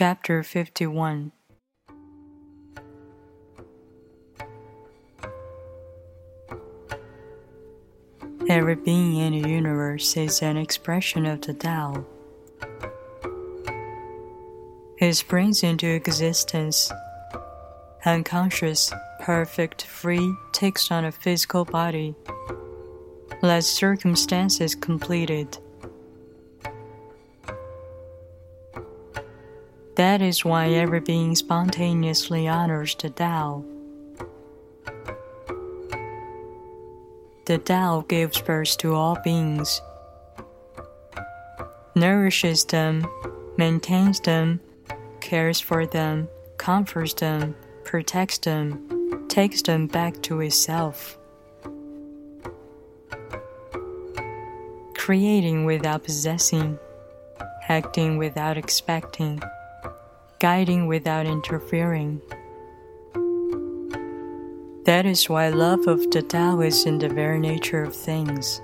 Chapter 51 Every being in the universe is an expression of the Tao. It springs into existence. Unconscious, perfect, free, takes on a physical body. Let circumstances complete it. That is why every being spontaneously honors the Tao. The Tao gives birth to all beings, nourishes them, maintains them, cares for them, comforts them, protects them, takes them back to itself. Creating without possessing, acting without expecting, guiding without interfering. That is why love of the Tao is in the very nature of things.